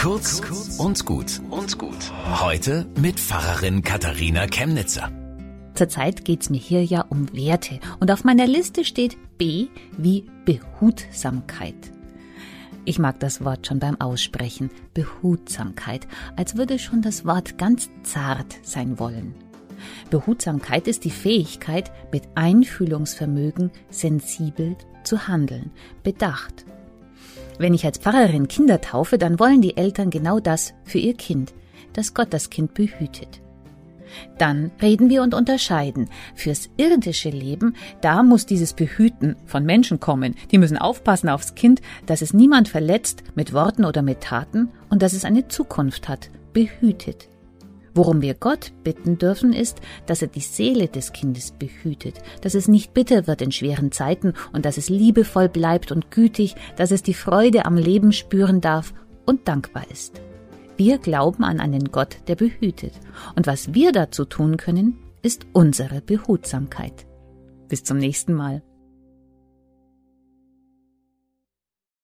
Kurz und gut und gut. Heute mit Pfarrerin Katharina Chemnitzer. Zurzeit geht's mir hier ja um Werte und auf meiner Liste steht B wie Behutsamkeit. Ich mag das Wort schon beim Aussprechen, Behutsamkeit, als würde schon das Wort ganz zart sein wollen. Behutsamkeit ist die Fähigkeit, mit Einfühlungsvermögen sensibel zu handeln, bedacht. Wenn ich als Pfarrerin Kinder taufe, dann wollen die Eltern genau das für ihr Kind, dass Gott das Kind behütet. Dann reden wir und unterscheiden. Fürs irdische Leben, da muss dieses Behüten von Menschen kommen. Die müssen aufpassen aufs Kind, dass es niemand verletzt mit Worten oder mit Taten und dass es eine Zukunft hat, behütet. Worum wir Gott bitten dürfen, ist, dass er die Seele des Kindes behütet, dass es nicht bitter wird in schweren Zeiten und dass es liebevoll bleibt und gütig, dass es die Freude am Leben spüren darf und dankbar ist. Wir glauben an einen Gott, der behütet. Und was wir dazu tun können, ist unsere Behutsamkeit. Bis zum nächsten Mal.